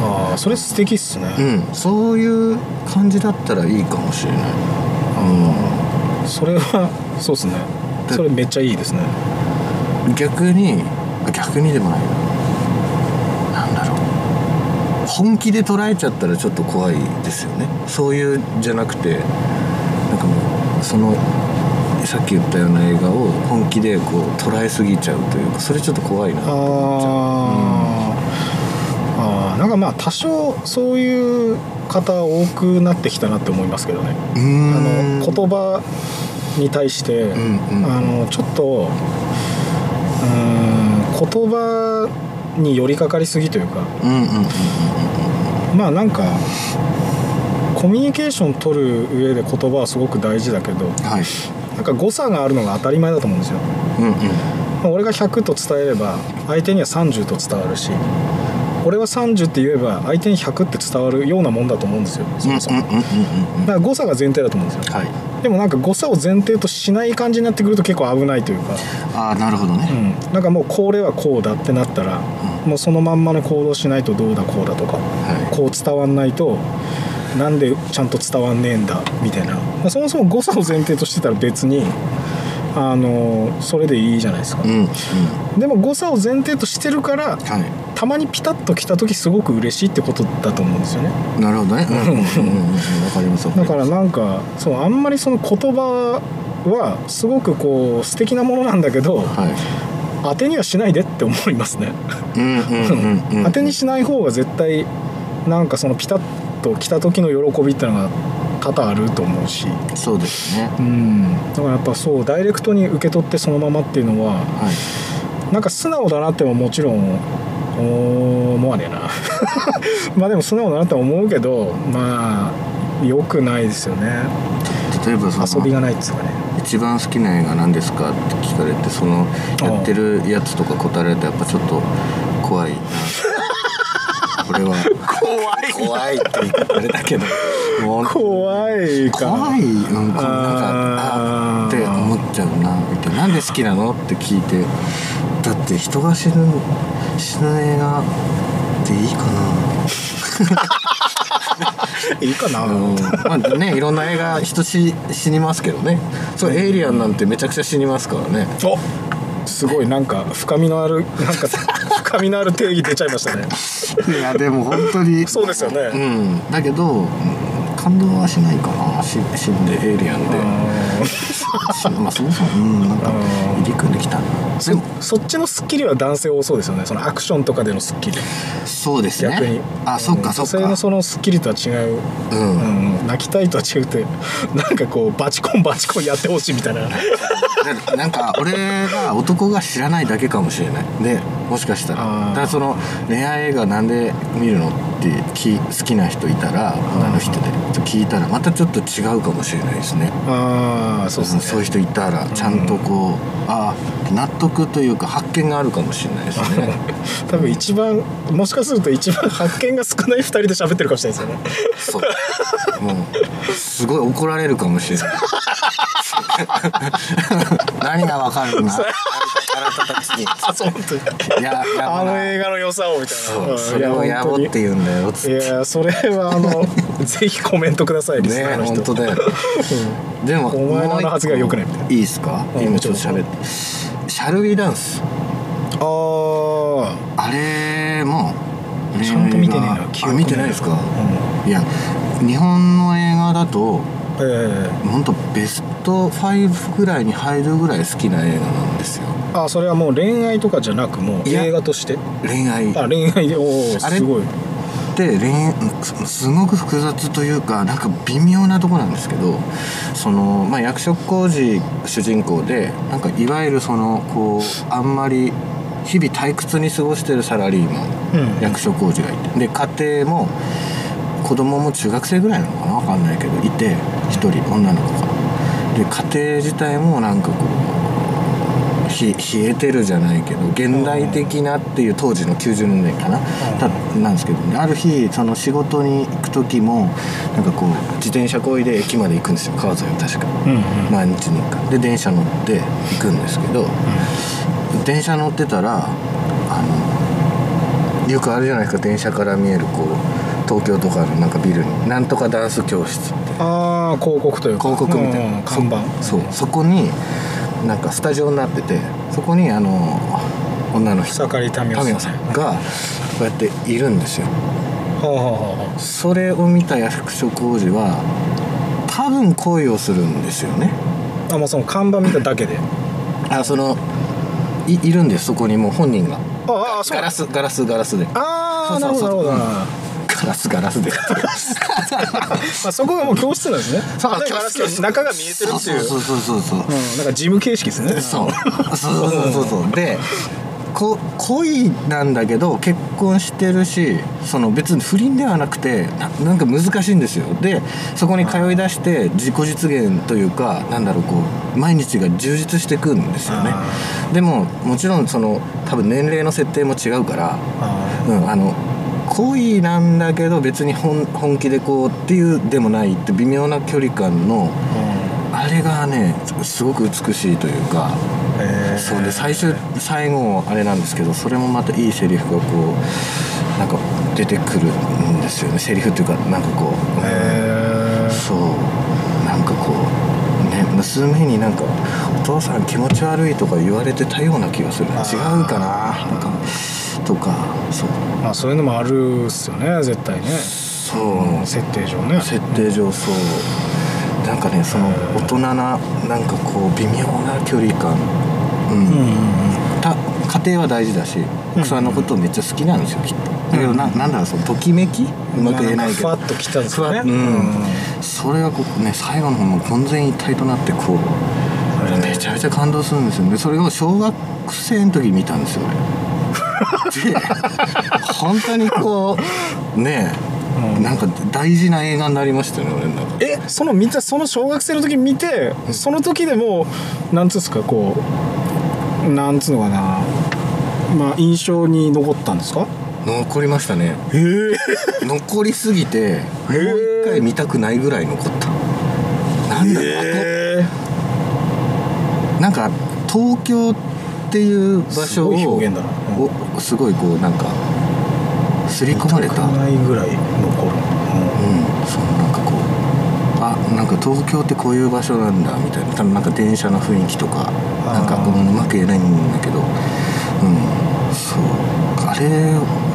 ああそれ素敵っすね、うん。そういう感じだったらいいかもしれない。それはそうっすね。それめっちゃいいですね。逆に逆にでもない。ななんだろう。本気で捉えちゃったらちょっと怖いですよね。そういうじゃなくてなんかもうそのさっき言ったような映画を本気でこう捉えすぎちゃうというかそれちょっと怖いな。あと思っちゃうー、あー。なんかまあ多少そういう方多くなってきたなって思いますけどね。うーん。あの言葉に対して、うんうん。あのちょっとうーん言葉に寄りかかりすぎというか。うんうんうんまあなんかコミュニケーション取る上で言葉はすごく大事だけどうんはいなんか誤差があるのが当たり前だと思うんですよ、うんうん。まあ俺が100と伝えれば相手には30と伝わるし俺は30って言えば相手に100って伝わるようなもんだと思うんですよ。そもそも、うんうんうんうんうんだから誤差が前提だと思うんですよ。はい。でもなんか誤差を前提としない感じになってくると結構危ないというか、ああなるほどね。うん、なんかもうこれはこうだってなったらもうそのまんまの行動しないとどうだこうだとかはこう伝わんないとなんでちゃんと伝わんねえんだみたいな、まあ、そもそも誤差を前提としてたら別にあのそれでいいじゃないですか。い、うんうん。でも誤差を前提としてるからはい。たまにピタッと来た時すごく嬉しいってことだと思うんですよね。なるほどね。わかりますだからなんかそうあんまりその言葉はすごくこう素敵なものなんだけどはい。当てにはしないでって思いますね。当てにしない方が絶対なんかそのピタッと来た時の喜びってのが多々あると思うし。そうですね。うん。だからやっぱそうダイレクトに受け取ってそのままっていうのははい。なんか素直だなってももちろん思わねえな。まあでも素直だなって思うけどまあ良くないですよね。例えばその遊びがないっつうかね。一番好きな映画何ですかって聞かれてそのやってるやつとか答えられたらやっぱちょっと怖いな。これは怖怖いって言ったあれだけど。怖いか。怖い。うんこうなんかあって。思っちゃうなみたいななんで好きなのって聞いて。だって人が死ぬ死ぬ映画っていいかいいかな、な、うん、まあねいろんな映画人死死にますけどね。そうエイリアンなんてめちゃくちゃ死にますからね。おすごい。なんか深みのあるなんか深みのある定義出ちゃいましたね。いやでも本当に。そうですよね、うん。だけど、うん感動はしないかなし死んでエイリアンで。し まあそもそもうんなんかうん入り組んできた。なでもそそっちのスッキリは男性多そうですよね。そのアクションとかでのスッキリ。そうですね。逆に。あそっかそっか。女性のそのスッキリとは違う、うん。うん、泣きたいとは違うってなんかこうバチコンバチコンやってほしいみたいなななんか俺が男が知らないだけかもしれない。でもしかしたら。だからその恋愛映画なんで見るのってき好きな人いたら女の人で聞いたらまたちょっと違うかもしれないですね。ああそうですね。そういう人いたらちゃんとこう、ああ納得というか発見があるかもしれないですね。多分一番もしかすると一番発見が少ない2人で喋ってるかもしれないですよね。そう。もうすごい怒られるかもしれない 何がわかるんだ？あそう本当にいやあの映画の良さをみたいな。それをやぼって言うんだよいやそれはあの ぜひコメントくださいね本当だよ。でもお前の発言は良くないみたいな。いいですか？うん今ちょっと喋って。シャルウィダンス。あああれもちゃんと見てねえな見てないですか、ういや日本の映画だとええ。本当ベスト5ぐらいに入るぐらい好きな映画なんですよ。あそれはもう恋愛とかじゃなくもう映画として？恋愛。あ恋愛。でおおすごい。で恋愛すすごく複雑というかなんか微妙なとこなんですけどその、まあ、役所広司主人公でなんかいわゆるそのこうあんまり日々退屈に過ごしてるサラリーマン、うん。役所広司がいて。で家庭も子供も中学生ぐらいなのかな？分かんないけどいて一人女の子が。で家庭自体もなんかこうひ冷えてるじゃないけど現代的なっていう当時の90年代かな、たなんですけどね。ある日その仕事に行く時もなんかこう自転車こいで駅まで行くんですよ。川沿いを確か。うんうん。毎日に1回。で電車乗って行くんですけど電車乗ってたらあのよくあるじゃないですか。電車から見えるこう東京とかのなんかビルに。なんとかダンス教室ああ広告というか。広告みたいな、うん看板。そう。そこになんかスタジオになっててそこにあの女の人。草刈民民生生さんがこうやっているんですよ。はあはあはそれを見た役所広司は多分恋をするんですよね。ああもうその看板見ただけで。あそのいいるんですそこにもう本人が。ああそう。ガラスガラスガラスで。ああなるほどなるほど。なガラスガラスでまあそこがもう教室なんですね。そう教室中が見えてるっていう。そうそうそうそうそう。うん、なんか事務形式ですね。そう。そうそうそうそう。でこ恋なんだけど結婚してるしその別に不倫ではなくてななんか難しいんですよ。でそこに通い出して自己実現というかなんだろうこう毎日が充実していくんですよね。あでももちろんその多分年齢の設定も違うからあうん、あの恋なんだけど別に本本気でこうっていうでもないって微妙な距離感のあれがねすごく美しいというかへー。そうで最終最後あれなんですけどそれもまたいいセリフがこうなんか出てくるんですよね。セリフっていうかなんかこう、へえそう。なんかこうね娘になんか「お父さん気持ち悪い」とか言われてたような気がする。あ違ーうかな。なんかとかそう。まあそういうのもあるっすよね絶対ね。そう。設定上ね。設定上そう。なんかねその大人ななんかこう微妙な距離感。うん、うんうんうん。た家庭は大事だし奥さんのことをめっちゃ好きなんですよきっと。だけどななんだろうそのときめき？うまく言えないけど。ふわっときたんですよね。うん。それがこうね最後の方も混然一体となってこうめちゃめちゃ感動するんですよね。それを小学生の時に見たんですよ本当にこうねうん。なんか大事な映画になりましたよね俺の中で。えその見たその小学生の時に見てその時でもうなんつうんですかこうなんつうのかな。まあ印象に残ったんですか？残りましたね。へえ。残りすぎてもう一回見たくないぐらい残った。なんだろう、えなんか東京っていう場所を表現だなおすごいこうなんか刷り込まれた。うんないぐらい残る、そうなんかこうあなんか東京ってこういう場所なんだみたいな。多分なんか電車の雰囲気とかなんか、うん、うまく言えないんだけど。うん。そう。あれ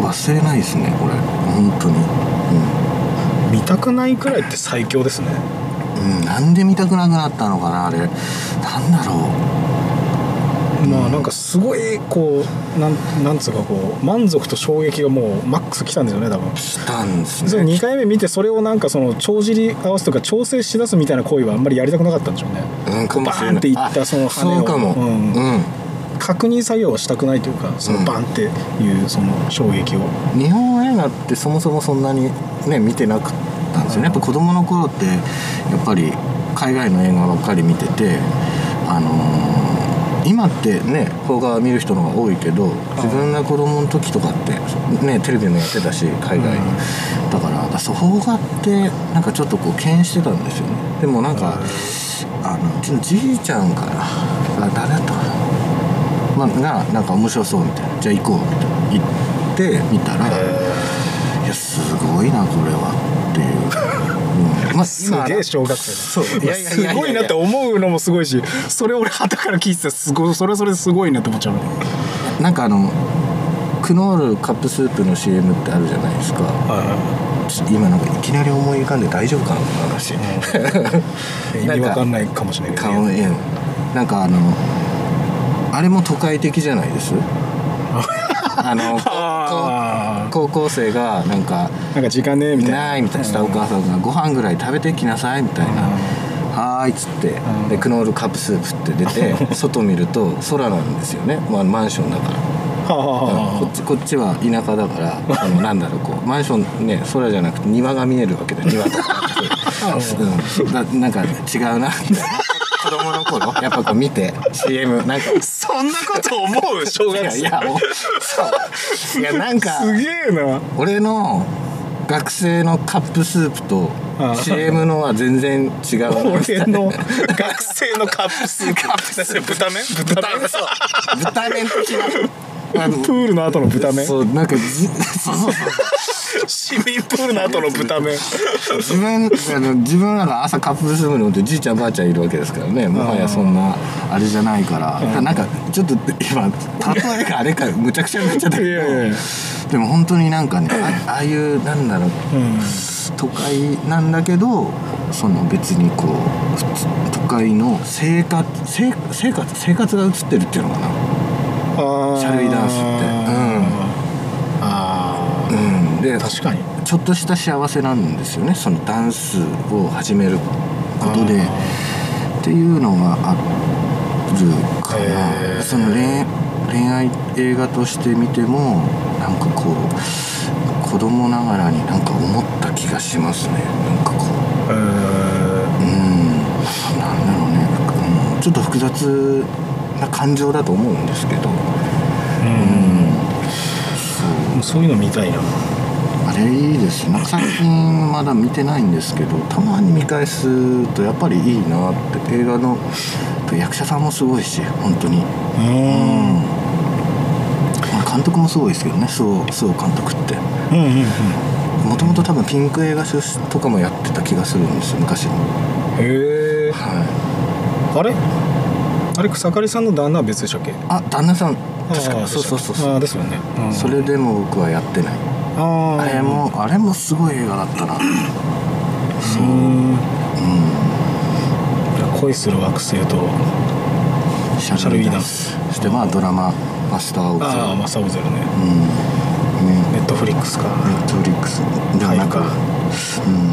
忘れないですねこれ。本当に。うん。見たくないくらいって最強ですね。うん、うん、なんで見たくなくなったのかなあれ。なんだろうまあなんかすごいこうなんなんつうかこう満足と衝撃がもうマックス来たんですよね多分。したんですね。2回目見てそれをなんかその帳尻合わせとか調整しだすみたいな行為はあんまりやりたくなかったんでしょうね。うんかもしれないバーンっていったその羽を。そうかも。うん。うん。確認作業はしたくないというかそのバンっていうその衝撃を、日本映画ってそもそもそんなにね見てなかったんですよね。やっぱ子供の頃ってやっぱり海外の映画ばっかり見ててあのー今ってね邦画見る人の方が多いけど自分が子供の時とかってねテレビもやってたし海外の、だからそう邦画ってなんかちょっとこう敬遠してたんですよね。でもなんか、あのうちのじいちゃんかなあ誰だったかな。まあ、がなんか面白そうみたいな。じゃあ行こうみたいな。行ってみたらいやすごいなこれはっていう、うんまあ、すげえ小学生だ。そう。いやいやすごいなって思うのもすごいしそれ俺旗から聞いててすごいそれはそれですごいなって思っちゃうのなんかあのクノールカップスープの CM ってあるじゃないですか。今なんかいきなり思い浮かんで大丈夫かなこの話、意味わかんないかもしれないけど顔うんなんかあのあれも都会的じゃないです？あのあ高校生がなんかーなんか時間ねみたいな。ないみたいなしたお母さんが「ご飯ぐらい食べてきなさい」みたいな「はーい」っつってうん。でクノールカップスープって出て 外見ると空なんですよね、まあ、マンションだから、こっちこっちは田舎だからあのなんだろうこうマンションね空じゃなくて庭が見えるわけで庭とか、うん、だなんか違うなって子供の頃？やっぱこう見て CM なんか。そんなこと思う？小学生。いやいやもうそう。いやなんかすげえな。俺の学生のカップスープとあ CM のは全然違うな。俺の学生のカップスープ。カップスープ。豚麺？豚麺そう。豚麺的な。あのプールの後の豚麺。そうなんかじそうそうそう市民プールの後の豚麺。自分あの自分らが朝カップスープ飲んでじいちゃんばあちゃんいるわけですからね。もはやそんなあれじゃないから。だからなんかちょっと今例えがあれかむちゃくちゃになっちゃったけど。でも本当になんかねあああいうなんだろううん都会なんだけどその別にこう普通都会の生活生生活生活が映ってるっていうのかな。あー。シャルイダンスって。うんであ確かに。ちょっとした幸せなんですよね。そのダンスを始めることで。あっていうのがあるかへー。らその恋恋愛映画として見てもなんかこう子供ながらになんか思った気がしますね。なんかこう。えー。うん。なんだろうね、うん、ちょっと複雑な感情だと思うんですけど。うん。そういうの見たいないいですなんか最近まだ見てないんですけどたまに見返すとやっぱりいいなって。映画の役者さんもすごいし本当に。ううん。監督もすごいですけどね。そうそう監督って。うんうんうん。もともと多分ピンク映画とかもやってた気がするんですよ昔へえ。はい。あれ？あれ草刈さんの旦那は別でしたっけ？あ旦那さん。確かそう。そうそうそう。あーですよね、うん。それでも僕はやってないあー。あれもあれもすごい映画だったな。そううん。う恋する惑星とんシャルウィーダンス。そしてまあドラマ「マスター・オブ・ザ・ああマサオゼルね。うん。ねネットフリックスか。ネットフリックス。でもなんかうん